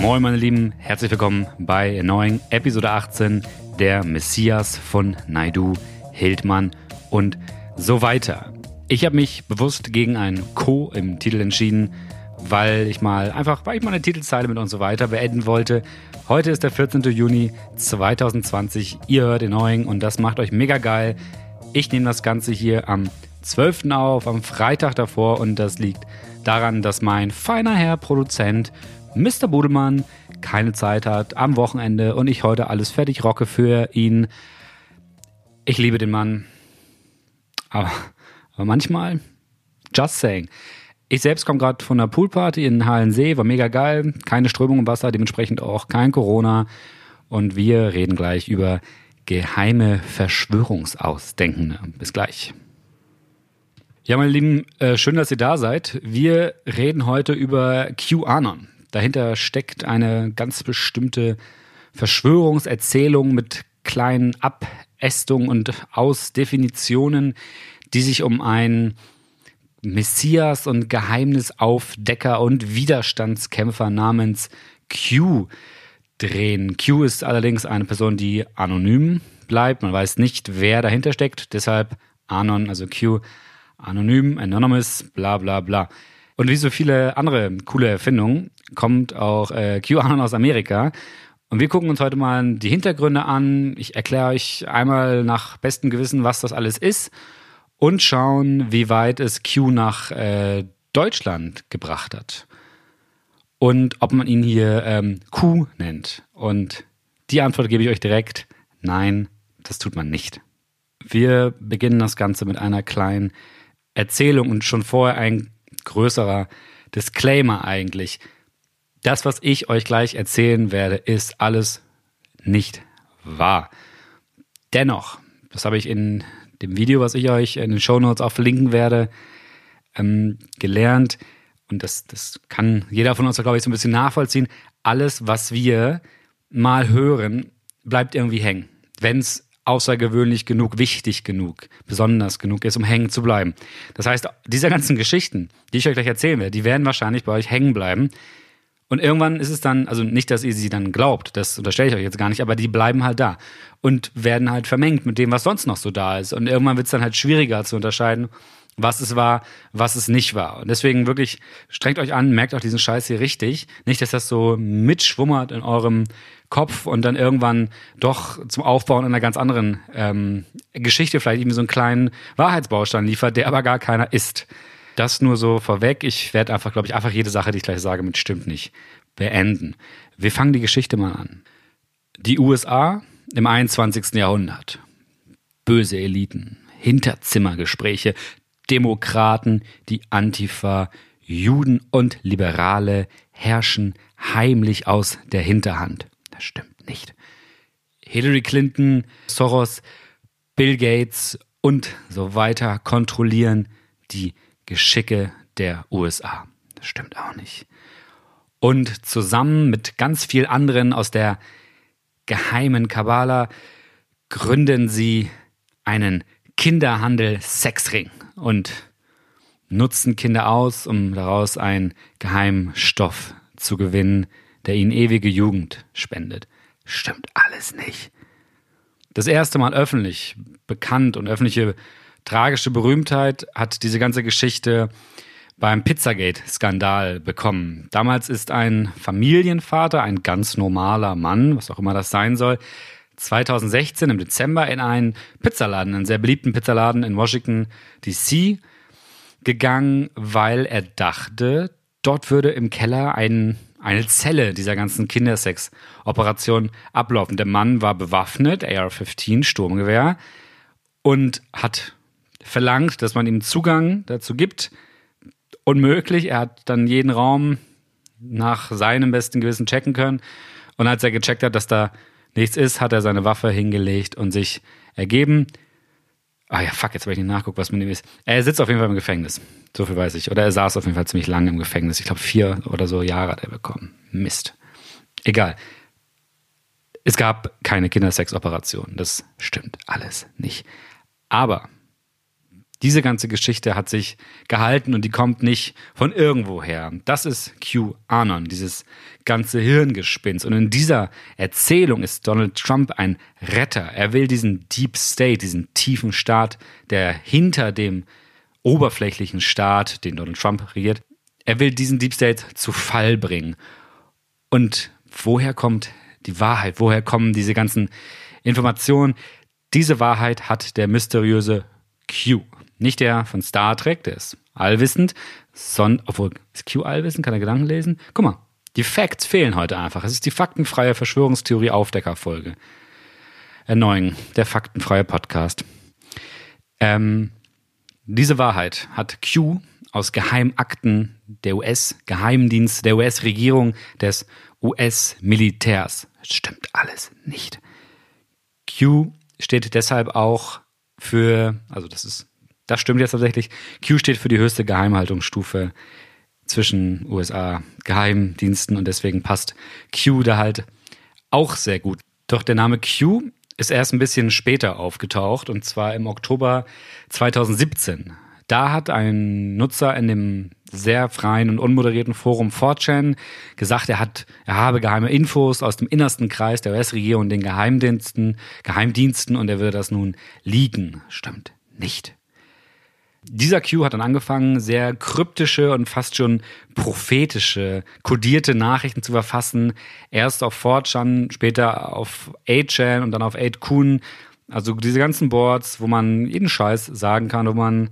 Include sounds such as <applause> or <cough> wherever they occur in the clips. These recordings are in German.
Moin meine Lieben, herzlich willkommen bei neuen Episode 18 der Messias von Naidu, Hildmann und so weiter. Ich habe mich bewusst gegen ein Co im Titel entschieden, weil ich mal einfach, weil ich mal eine Titelzeile mit und so weiter beenden wollte. Heute ist der 14. Juni 2020. Ihr hört den neuen und das macht euch mega geil. Ich nehme das Ganze hier am 12. auf, am Freitag davor und das liegt daran, dass mein feiner Herr Produzent Mr. Budelmann keine Zeit hat am Wochenende und ich heute alles fertig rocke für ihn. Ich liebe den Mann. Aber, aber manchmal, just saying. Ich selbst komme gerade von einer Poolparty in Hallensee, war mega geil. Keine Strömung im Wasser, dementsprechend auch kein Corona. Und wir reden gleich über geheime Verschwörungsausdenken. Bis gleich. Ja, meine Lieben, äh, schön, dass ihr da seid. Wir reden heute über QAnon. Dahinter steckt eine ganz bestimmte Verschwörungserzählung mit kleinen Abästungen und Ausdefinitionen, die sich um einen Messias und Geheimnisaufdecker und Widerstandskämpfer namens Q drehen. Q ist allerdings eine Person, die anonym bleibt. Man weiß nicht, wer dahinter steckt. Deshalb Anon, also Q, anonym, anonymous, bla bla bla. Und wie so viele andere coole Erfindungen kommt auch äh, QAnon aus Amerika. Und wir gucken uns heute mal die Hintergründe an. Ich erkläre euch einmal nach bestem Gewissen, was das alles ist und schauen, wie weit es Q nach äh, Deutschland gebracht hat. Und ob man ihn hier ähm, Q nennt. Und die Antwort gebe ich euch direkt. Nein, das tut man nicht. Wir beginnen das Ganze mit einer kleinen Erzählung und schon vorher ein größerer Disclaimer eigentlich. Das, was ich euch gleich erzählen werde, ist alles nicht wahr. Dennoch, das habe ich in dem Video, was ich euch in den Show Notes auch verlinken werde, ähm, gelernt. Und das, das kann jeder von uns, glaube ich, so ein bisschen nachvollziehen. Alles, was wir mal hören, bleibt irgendwie hängen. Wenn es außergewöhnlich genug, wichtig genug, besonders genug ist, um hängen zu bleiben. Das heißt, diese ganzen Geschichten, die ich euch gleich erzählen werde, die werden wahrscheinlich bei euch hängen bleiben. Und irgendwann ist es dann, also nicht, dass ihr sie dann glaubt, das unterstelle ich euch jetzt gar nicht, aber die bleiben halt da und werden halt vermengt mit dem, was sonst noch so da ist. Und irgendwann wird es dann halt schwieriger zu unterscheiden, was es war, was es nicht war. Und deswegen wirklich strengt euch an, merkt auch diesen Scheiß hier richtig. Nicht, dass das so mitschwummert in eurem Kopf und dann irgendwann doch zum Aufbauen einer ganz anderen ähm, Geschichte vielleicht irgendwie so einen kleinen Wahrheitsbaustein liefert, der aber gar keiner ist. Das nur so vorweg. Ich werde einfach, glaube ich, einfach jede Sache, die ich gleich sage, mit stimmt nicht beenden. Wir fangen die Geschichte mal an. Die USA im 21. Jahrhundert. Böse Eliten, Hinterzimmergespräche, Demokraten, die Antifa, Juden und Liberale herrschen heimlich aus der Hinterhand. Das stimmt nicht. Hillary Clinton, Soros, Bill Gates und so weiter kontrollieren die Geschicke der USA. Das stimmt auch nicht. Und zusammen mit ganz vielen anderen aus der geheimen Kabbala gründen sie einen Kinderhandel-Sexring und nutzen Kinder aus, um daraus einen Geheimstoff zu gewinnen, der ihnen ewige Jugend spendet. Stimmt alles nicht. Das erste Mal öffentlich bekannt und öffentliche tragische Berühmtheit hat diese ganze Geschichte beim Pizzagate-Skandal bekommen. Damals ist ein Familienvater, ein ganz normaler Mann, was auch immer das sein soll, 2016 im Dezember in einen Pizzaladen, einen sehr beliebten Pizzaladen in Washington, DC, gegangen, weil er dachte, dort würde im Keller ein, eine Zelle dieser ganzen Kindersex-Operation ablaufen. Der Mann war bewaffnet, AR-15, Sturmgewehr, und hat verlangt, dass man ihm Zugang dazu gibt. Unmöglich. Er hat dann jeden Raum nach seinem besten Gewissen checken können. Und als er gecheckt hat, dass da nichts ist, hat er seine Waffe hingelegt und sich ergeben. Ah ja, fuck, jetzt habe ich nicht nachguckt, was mit ihm ist. Er sitzt auf jeden Fall im Gefängnis. So viel weiß ich. Oder er saß auf jeden Fall ziemlich lange im Gefängnis. Ich glaube, vier oder so Jahre hat er bekommen. Mist. Egal. Es gab keine Kindersexoperation. Das stimmt alles nicht. Aber Diese ganze Geschichte hat sich gehalten und die kommt nicht von irgendwoher. Das ist QAnon, dieses ganze Hirngespinst. Und in dieser Erzählung ist Donald Trump ein Retter. Er will diesen Deep State, diesen tiefen Staat, der hinter dem oberflächlichen Staat, den Donald Trump regiert, er will diesen Deep State zu Fall bringen. Und woher kommt die Wahrheit? Woher kommen diese ganzen Informationen? Diese Wahrheit hat der mysteriöse Q. Nicht der von Star Trek, der ist allwissend, sondern, obwohl, ist Q allwissend? Kann er Gedanken lesen? Guck mal, die Facts fehlen heute einfach. Es ist die faktenfreie Verschwörungstheorie-Aufdeckerfolge. Erneuung, der faktenfreie Podcast. Ähm, diese Wahrheit hat Q aus Geheimakten der US-Geheimdienst, der US-Regierung, des US-Militärs. Stimmt alles nicht. Q steht deshalb auch für, also das ist, das stimmt jetzt tatsächlich. Q steht für die höchste Geheimhaltungsstufe zwischen USA-Geheimdiensten und deswegen passt Q da halt auch sehr gut. Doch der Name Q ist erst ein bisschen später aufgetaucht und zwar im Oktober 2017. Da hat ein Nutzer in dem sehr freien und unmoderierten Forum 4chan gesagt, er hat, er habe geheime Infos aus dem innersten Kreis der US-Regierung und den Geheimdiensten, Geheimdiensten und er würde das nun liegen. Stimmt nicht. Dieser Q hat dann angefangen, sehr kryptische und fast schon prophetische, kodierte Nachrichten zu verfassen. Erst auf 4chan, später auf 8chan und dann auf 8kun. Also diese ganzen Boards, wo man jeden Scheiß sagen kann, wo man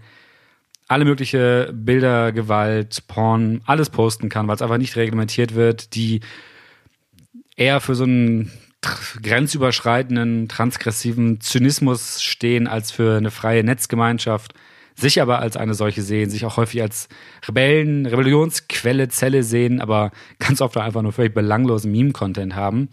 alle mögliche Bilder, Gewalt, Porn, alles posten kann, weil es einfach nicht reglementiert wird, die eher für so einen grenzüberschreitenden, transgressiven Zynismus stehen als für eine freie Netzgemeinschaft, sich aber als eine solche sehen, sich auch häufig als Rebellen, Rebellionsquelle, Zelle sehen, aber ganz oft einfach nur völlig belanglosen Meme-Content haben.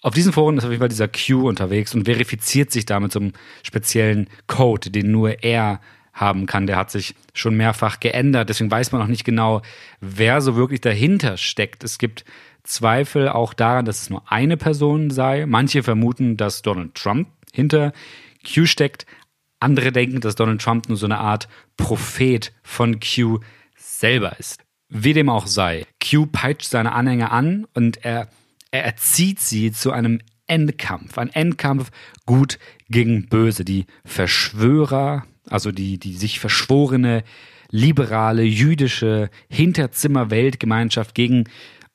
Auf diesen Foren ist auf jeden Fall dieser Q unterwegs und verifiziert sich damit zum speziellen Code, den nur er haben kann. Der hat sich schon mehrfach geändert. Deswegen weiß man noch nicht genau, wer so wirklich dahinter steckt. Es gibt Zweifel auch daran, dass es nur eine Person sei. Manche vermuten, dass Donald Trump hinter Q steckt. Andere denken, dass Donald Trump nur so eine Art Prophet von Q selber ist. Wie dem auch sei, Q peitscht seine Anhänger an und er, er erzieht sie zu einem Endkampf. Ein Endkampf gut gegen böse. Die Verschwörer, also die, die sich verschworene, liberale, jüdische Hinterzimmer-Weltgemeinschaft gegen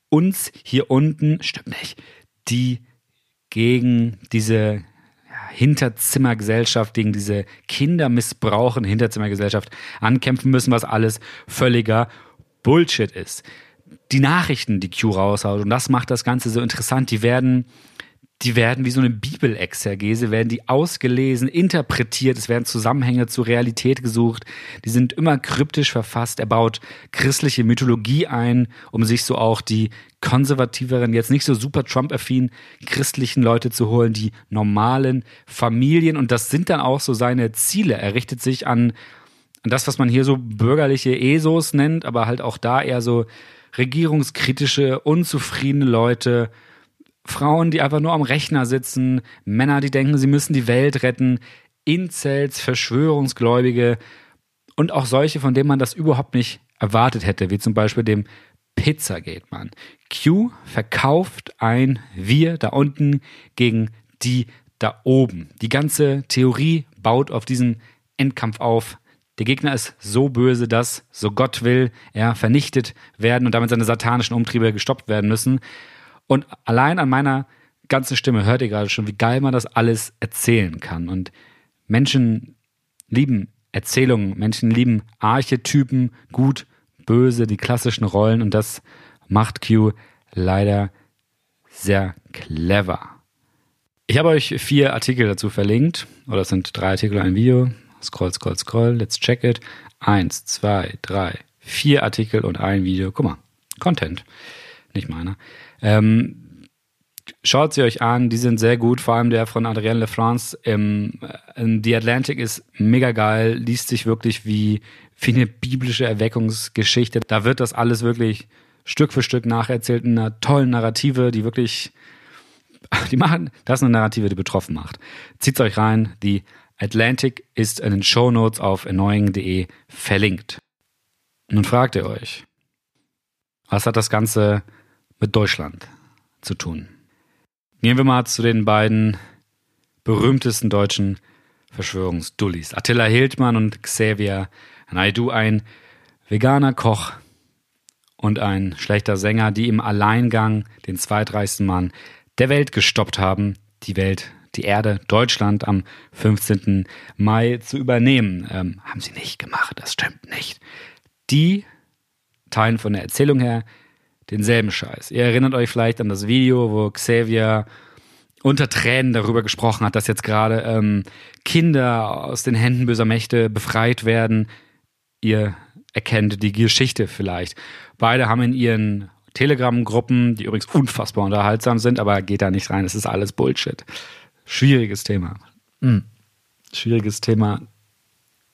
uns hier unten, stimmt nicht, die gegen diese Hinterzimmergesellschaft, gegen diese Kindermissbrauchen Hinterzimmergesellschaft ankämpfen müssen, was alles völliger Bullshit ist. Die Nachrichten, die Q raushaut, und das macht das Ganze so interessant, die werden die werden wie so eine Bibelexergese, werden die ausgelesen, interpretiert, es werden Zusammenhänge zur Realität gesucht, die sind immer kryptisch verfasst, er baut christliche Mythologie ein, um sich so auch die konservativeren, jetzt nicht so super Trump-affin christlichen Leute zu holen, die normalen Familien. Und das sind dann auch so seine Ziele. Er richtet sich an, das, was man hier so bürgerliche ESOs nennt, aber halt auch da eher so regierungskritische, unzufriedene Leute, Frauen, die einfach nur am Rechner sitzen, Männer, die denken, sie müssen die Welt retten, Incels, Verschwörungsgläubige und auch solche, von denen man das überhaupt nicht erwartet hätte, wie zum Beispiel dem Pizzagate-Mann. Q verkauft ein Wir da unten gegen die da oben. Die ganze Theorie baut auf diesen Endkampf auf. Der Gegner ist so böse, dass, so Gott will, er vernichtet werden und damit seine satanischen Umtriebe gestoppt werden müssen. Und allein an meiner ganzen Stimme hört ihr gerade schon, wie geil man das alles erzählen kann. Und Menschen lieben Erzählungen, Menschen lieben Archetypen, gut, böse, die klassischen Rollen. Und das macht Q leider sehr clever. Ich habe euch vier Artikel dazu verlinkt, oder es sind drei Artikel, ein Video. Scroll, scroll, scroll, let's check it. Eins, zwei, drei, vier Artikel und ein Video. Guck mal, Content, nicht meiner. Ähm, Schaut sie euch an, die sind sehr gut, vor allem der von Adrien Lefrance in The Atlantic ist mega geil, liest sich wirklich wie, wie eine biblische Erweckungsgeschichte. Da wird das alles wirklich Stück für Stück nacherzählt in einer tollen Narrative, die wirklich, <laughs> die machen, das ist eine Narrative, die betroffen macht. Zieht's euch rein, The Atlantic ist in den Shownotes auf annoying.de verlinkt. Nun fragt ihr euch, was hat das Ganze mit Deutschland zu tun? Gehen wir mal zu den beiden berühmtesten deutschen Verschwörungsdullis. Attila Hildmann und Xavier Naidu, ein veganer Koch und ein schlechter Sänger, die im Alleingang den zweitreichsten Mann der Welt gestoppt haben, die Welt, die Erde, Deutschland am 15. Mai zu übernehmen. Ähm, haben sie nicht gemacht, das stimmt nicht. Die teilen von der Erzählung her denselben Scheiß. Ihr erinnert euch vielleicht an das Video, wo Xavier unter Tränen darüber gesprochen hat, dass jetzt gerade ähm, Kinder aus den Händen böser Mächte befreit werden. Ihr erkennt die Geschichte vielleicht. Beide haben in ihren Telegram-Gruppen, die übrigens unfassbar unterhaltsam sind, aber geht da nicht rein, es ist alles Bullshit. Schwieriges Thema. Mhm. Schwieriges Thema,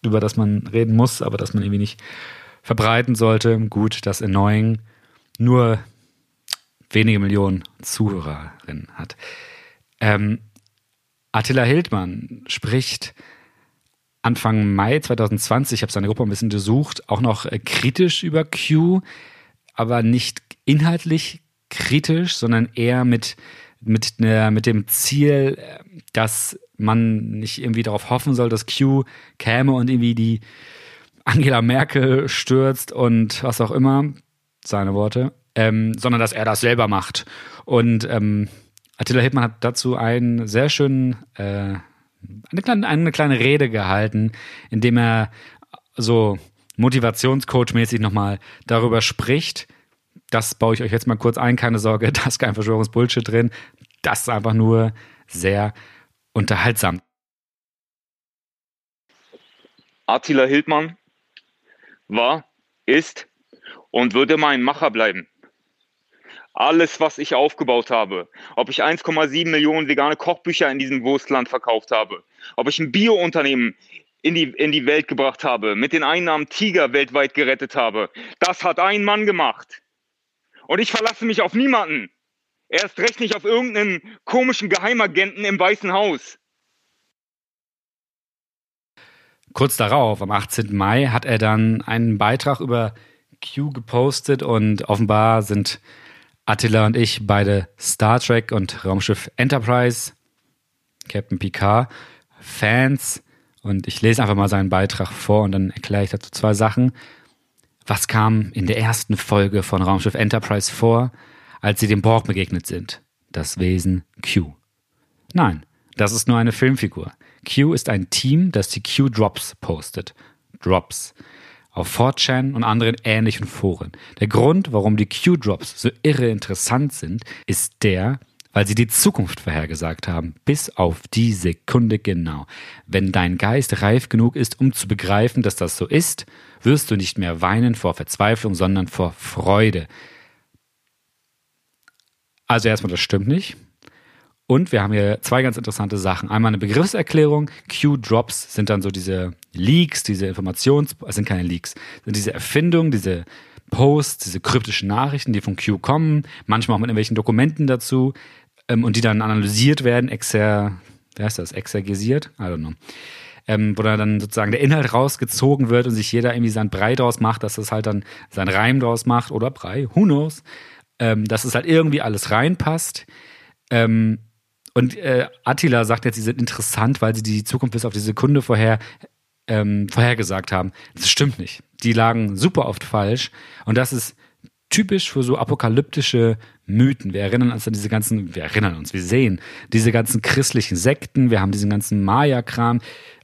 über das man reden muss, aber das man irgendwie nicht verbreiten sollte. Gut, dass Annoying nur wenige Millionen Zuhörerinnen hat. Ähm, Attila Hildmann spricht Anfang Mai 2020, ich habe seine Gruppe ein bisschen besucht, auch noch äh, kritisch über Q, aber nicht inhaltlich kritisch, sondern eher mit, mit, ne, mit dem Ziel, äh, dass man nicht irgendwie darauf hoffen soll, dass Q käme und irgendwie die Angela Merkel stürzt und was auch immer, seine Worte, ähm, sondern dass er das selber macht. Und ähm, Attila Hildmann hat dazu einen sehr schönen, äh, eine, kleine, eine kleine Rede gehalten, in dem er so Motivationscoach-mäßig nochmal darüber spricht. Das baue ich euch jetzt mal kurz ein, keine Sorge, <laughs> da ist kein Verschwörungsbullshit drin. Das ist einfach nur sehr unterhaltsam. Attila Hildmann war, ist und würde mein Macher bleiben alles, was ich aufgebaut habe, ob ich 1,7 Millionen vegane Kochbücher in diesem Wurstland verkauft habe, ob ich ein Biounternehmen in die, in die Welt gebracht habe, mit den Einnahmen Tiger weltweit gerettet habe, das hat ein Mann gemacht. Und ich verlasse mich auf niemanden. Erst recht nicht auf irgendeinen komischen Geheimagenten im Weißen Haus. Kurz darauf, am 18. Mai, hat er dann einen Beitrag über Q gepostet und offenbar sind Attila und ich beide Star Trek und Raumschiff Enterprise, Captain Picard, Fans. Und ich lese einfach mal seinen Beitrag vor und dann erkläre ich dazu zwei Sachen. Was kam in der ersten Folge von Raumschiff Enterprise vor, als sie dem Borg begegnet sind? Das Wesen Q. Nein, das ist nur eine Filmfigur. Q ist ein Team, das die Q-Drops postet. Drops auf 4chan und anderen ähnlichen Foren. Der Grund, warum die Q-Drops so irre interessant sind, ist der, weil sie die Zukunft vorhergesagt haben, bis auf die Sekunde genau. Wenn dein Geist reif genug ist, um zu begreifen, dass das so ist, wirst du nicht mehr weinen vor Verzweiflung, sondern vor Freude. Also erstmal, das stimmt nicht. Und wir haben hier zwei ganz interessante Sachen. Einmal eine Begriffserklärung. Q-Drops sind dann so diese Leaks, diese Informations, es sind keine Leaks, sind diese Erfindungen, diese Posts, diese kryptischen Nachrichten, die von Q kommen, manchmal auch mit irgendwelchen Dokumenten dazu ähm, und die dann analysiert werden, exer, wie heißt das, exergesiert? I don't know. Ähm, wo dann sozusagen der Inhalt rausgezogen wird und sich jeder irgendwie sein Brei draus macht, dass das halt dann sein Reim draus macht oder Brei, who knows, ähm, dass es halt irgendwie alles reinpasst. Ähm, und äh, Attila sagt jetzt, sie sind interessant, weil sie die Zukunft bis auf die Sekunde vorher ähm, vorhergesagt haben. Das stimmt nicht. Die lagen super oft falsch. Und das ist typisch für so apokalyptische Mythen. Wir erinnern uns an diese ganzen, wir erinnern uns, wir sehen diese ganzen christlichen Sekten, wir haben diesen ganzen Maya-Kram,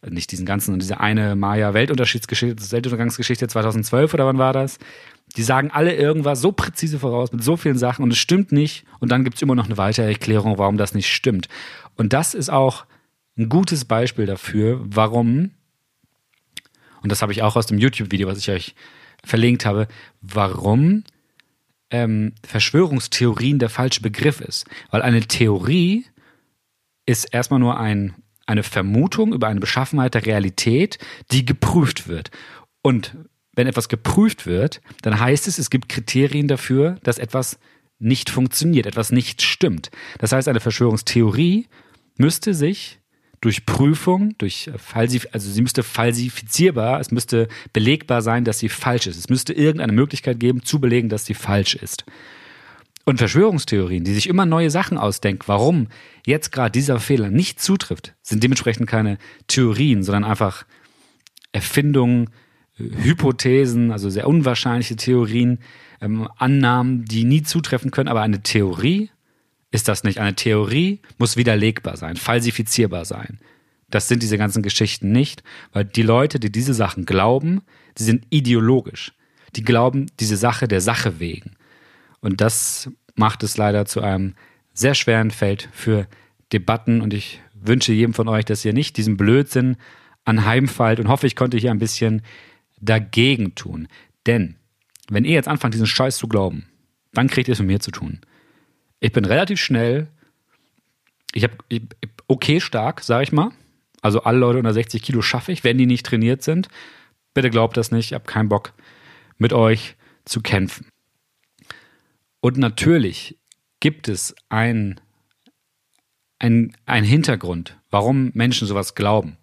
nicht diesen ganzen, diese eine Maya-Weltunterschiedsgeschichte, Weltuntergangsgeschichte 2012 oder wann war das? Die sagen alle irgendwas so präzise voraus mit so vielen Sachen und es stimmt nicht. Und dann gibt es immer noch eine weitere Erklärung, warum das nicht stimmt. Und das ist auch ein gutes Beispiel dafür, warum, und das habe ich auch aus dem YouTube-Video, was ich euch verlinkt habe, warum ähm, Verschwörungstheorien der falsche Begriff ist. Weil eine Theorie ist erstmal nur ein, eine Vermutung über eine Beschaffenheit der Realität, die geprüft wird. Und wenn etwas geprüft wird, dann heißt es, es gibt Kriterien dafür, dass etwas nicht funktioniert, etwas nicht stimmt. Das heißt, eine Verschwörungstheorie müsste sich durch Prüfung, durch Falsif also sie müsste falsifizierbar, es müsste belegbar sein, dass sie falsch ist. Es müsste irgendeine Möglichkeit geben, zu belegen, dass sie falsch ist. Und Verschwörungstheorien, die sich immer neue Sachen ausdenken, warum jetzt gerade dieser Fehler nicht zutrifft, sind dementsprechend keine Theorien, sondern einfach Erfindungen, Hypothesen, also sehr unwahrscheinliche Theorien, ähm, Annahmen, die nie zutreffen können. Aber eine Theorie ist das nicht. Eine Theorie muss widerlegbar sein, falsifizierbar sein. Das sind diese ganzen Geschichten nicht, weil die Leute, die diese Sachen glauben, die sind ideologisch. Die glauben diese Sache der Sache wegen. Und das macht es leider zu einem sehr schweren Feld für Debatten. Und ich wünsche jedem von euch, dass ihr nicht diesen Blödsinn anheimfallt und hoffe, ich konnte hier ein bisschen dagegen tun. Denn wenn ihr jetzt anfangt, diesen Scheiß zu glauben, dann kriegt ihr es mit mir zu tun. Ich bin relativ schnell, ich habe okay stark, sage ich mal. Also alle Leute unter 60 Kilo schaffe ich, wenn die nicht trainiert sind. Bitte glaubt das nicht, ich habe keinen Bock, mit euch zu kämpfen. Und natürlich gibt es einen ein Hintergrund, warum Menschen sowas glauben.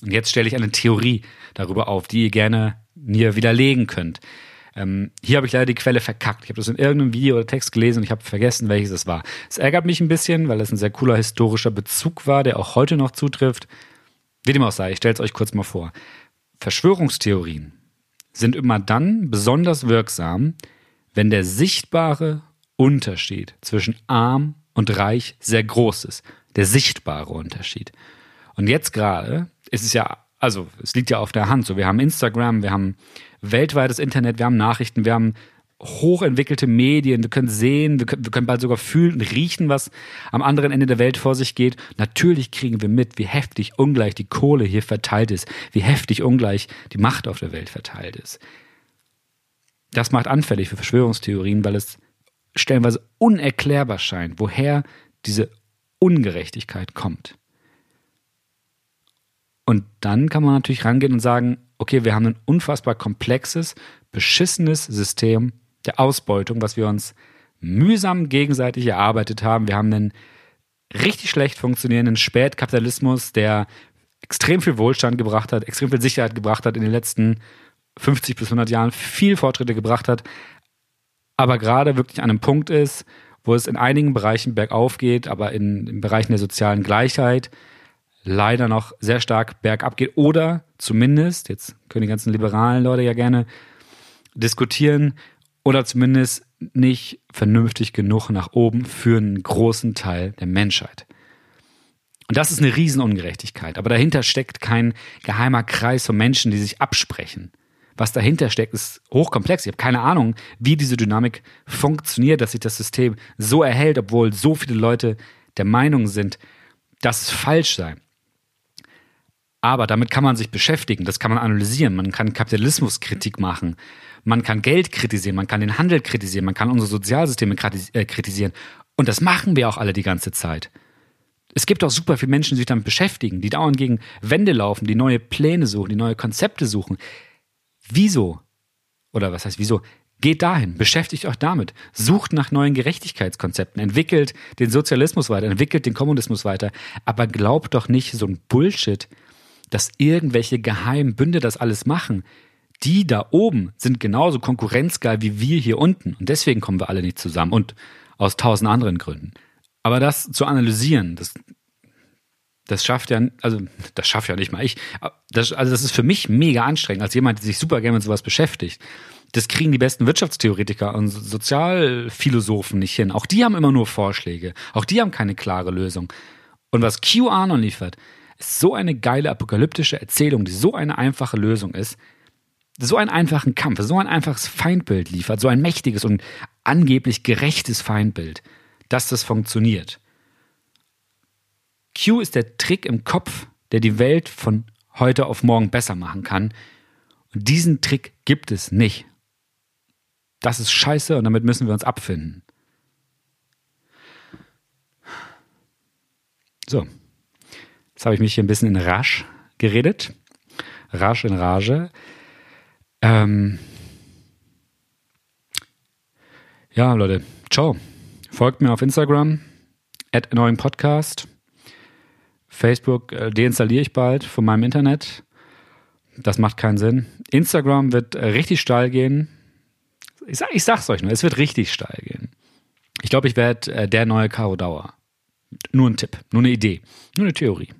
Und jetzt stelle ich eine Theorie darüber auf, die ihr gerne mir widerlegen könnt. Ähm, hier habe ich leider die Quelle verkackt. Ich habe das in irgendeinem Video oder Text gelesen und ich habe vergessen, welches es war. Es ärgert mich ein bisschen, weil es ein sehr cooler historischer Bezug war, der auch heute noch zutrifft. Wie dem auch sei, ich stelle es euch kurz mal vor. Verschwörungstheorien sind immer dann besonders wirksam, wenn der sichtbare Unterschied zwischen arm und reich sehr groß ist. Der sichtbare Unterschied. Und jetzt gerade ist es ja, also es liegt ja auf der Hand. So, wir haben Instagram, wir haben weltweites Internet, wir haben Nachrichten, wir haben hochentwickelte Medien, wir können sehen, wir können, wir können bald sogar fühlen und riechen, was am anderen Ende der Welt vor sich geht. Natürlich kriegen wir mit, wie heftig ungleich die Kohle hier verteilt ist, wie heftig ungleich die Macht auf der Welt verteilt ist. Das macht anfällig für Verschwörungstheorien, weil es stellenweise unerklärbar scheint, woher diese Ungerechtigkeit kommt. Und dann kann man natürlich rangehen und sagen, okay, wir haben ein unfassbar komplexes, beschissenes System der Ausbeutung, was wir uns mühsam gegenseitig erarbeitet haben. Wir haben einen richtig schlecht funktionierenden Spätkapitalismus, der extrem viel Wohlstand gebracht hat, extrem viel Sicherheit gebracht hat in den letzten 50 bis 100 Jahren, viel Fortschritte gebracht hat, aber gerade wirklich an einem Punkt ist, wo es in einigen Bereichen bergauf geht, aber in, in Bereichen der sozialen Gleichheit leider noch sehr stark bergab geht oder zumindest, jetzt können die ganzen liberalen Leute ja gerne diskutieren, oder zumindest nicht vernünftig genug nach oben für einen großen Teil der Menschheit. Und das ist eine Riesenungerechtigkeit. Aber dahinter steckt kein geheimer Kreis von Menschen, die sich absprechen. Was dahinter steckt, ist hochkomplex. Ich habe keine Ahnung, wie diese Dynamik funktioniert, dass sich das System so erhält, obwohl so viele Leute der Meinung sind, dass es falsch sei. Aber damit kann man sich beschäftigen, das kann man analysieren, man kann Kapitalismuskritik machen, man kann Geld kritisieren, man kann den Handel kritisieren, man kann unsere Sozialsysteme äh, kritisieren. Und das machen wir auch alle die ganze Zeit. Es gibt auch super viele Menschen, die sich damit beschäftigen, die dauernd gegen Wände laufen, die neue Pläne suchen, die neue Konzepte suchen. Wieso? Oder was heißt wieso? Geht dahin, beschäftigt euch damit, sucht nach neuen Gerechtigkeitskonzepten, entwickelt den Sozialismus weiter, entwickelt den Kommunismus weiter, aber glaubt doch nicht so ein Bullshit, dass irgendwelche geheimen Bünde das alles machen. Die da oben sind genauso konkurrenzgeil wie wir hier unten. Und deswegen kommen wir alle nicht zusammen. Und aus tausend anderen Gründen. Aber das zu analysieren, das, das schafft ja, also das schafft ja nicht mal ich. Das, also das ist für mich mega anstrengend, als jemand, der sich super gerne mit sowas beschäftigt. Das kriegen die besten Wirtschaftstheoretiker und Sozialphilosophen nicht hin. Auch die haben immer nur Vorschläge. Auch die haben keine klare Lösung. Und was QAnon liefert, ist so eine geile apokalyptische Erzählung, die so eine einfache Lösung ist, so einen einfachen Kampf, so ein einfaches Feindbild liefert, so ein mächtiges und angeblich gerechtes Feindbild, dass das funktioniert. Q ist der Trick im Kopf, der die Welt von heute auf morgen besser machen kann. Und diesen Trick gibt es nicht. Das ist scheiße und damit müssen wir uns abfinden. So, Jetzt habe ich mich hier ein bisschen in Rasch geredet. Rasch in Rage. Ähm ja, Leute, ciao. Folgt mir auf Instagram, at neuen Podcast. Facebook äh, deinstalliere ich bald von meinem Internet. Das macht keinen Sinn. Instagram wird äh, richtig steil gehen. Ich, sag, ich sag's euch nur, es wird richtig steil gehen. Ich glaube, ich werde äh, der neue Caro Dauer. Nur ein Tipp, nur eine Idee, nur eine Theorie.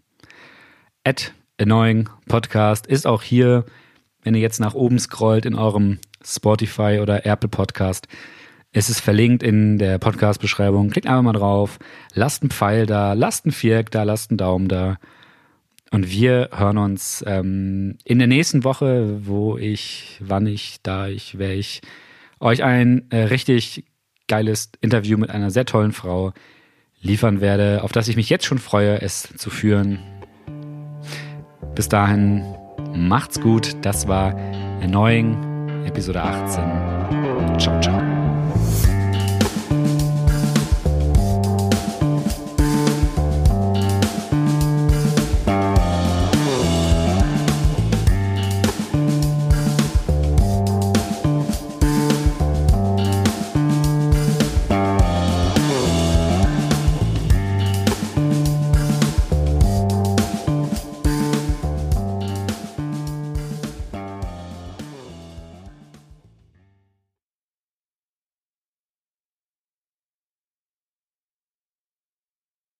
At Annoying Podcast ist auch hier, wenn ihr jetzt nach oben scrollt in eurem Spotify oder Apple Podcast. Es ist verlinkt in der Podcast-Beschreibung. Klickt einfach mal drauf, lasst einen Pfeil da, lasst einen Viereck da, lasst einen Daumen da. Und wir hören uns ähm, in der nächsten Woche, wo ich, wann ich, da ich, wer ich, euch ein äh, richtig geiles Interview mit einer sehr tollen Frau liefern werde, auf das ich mich jetzt schon freue, es zu führen. Bis dahin, macht's gut. Das war Annoying, Episode 18. Ciao, ciao.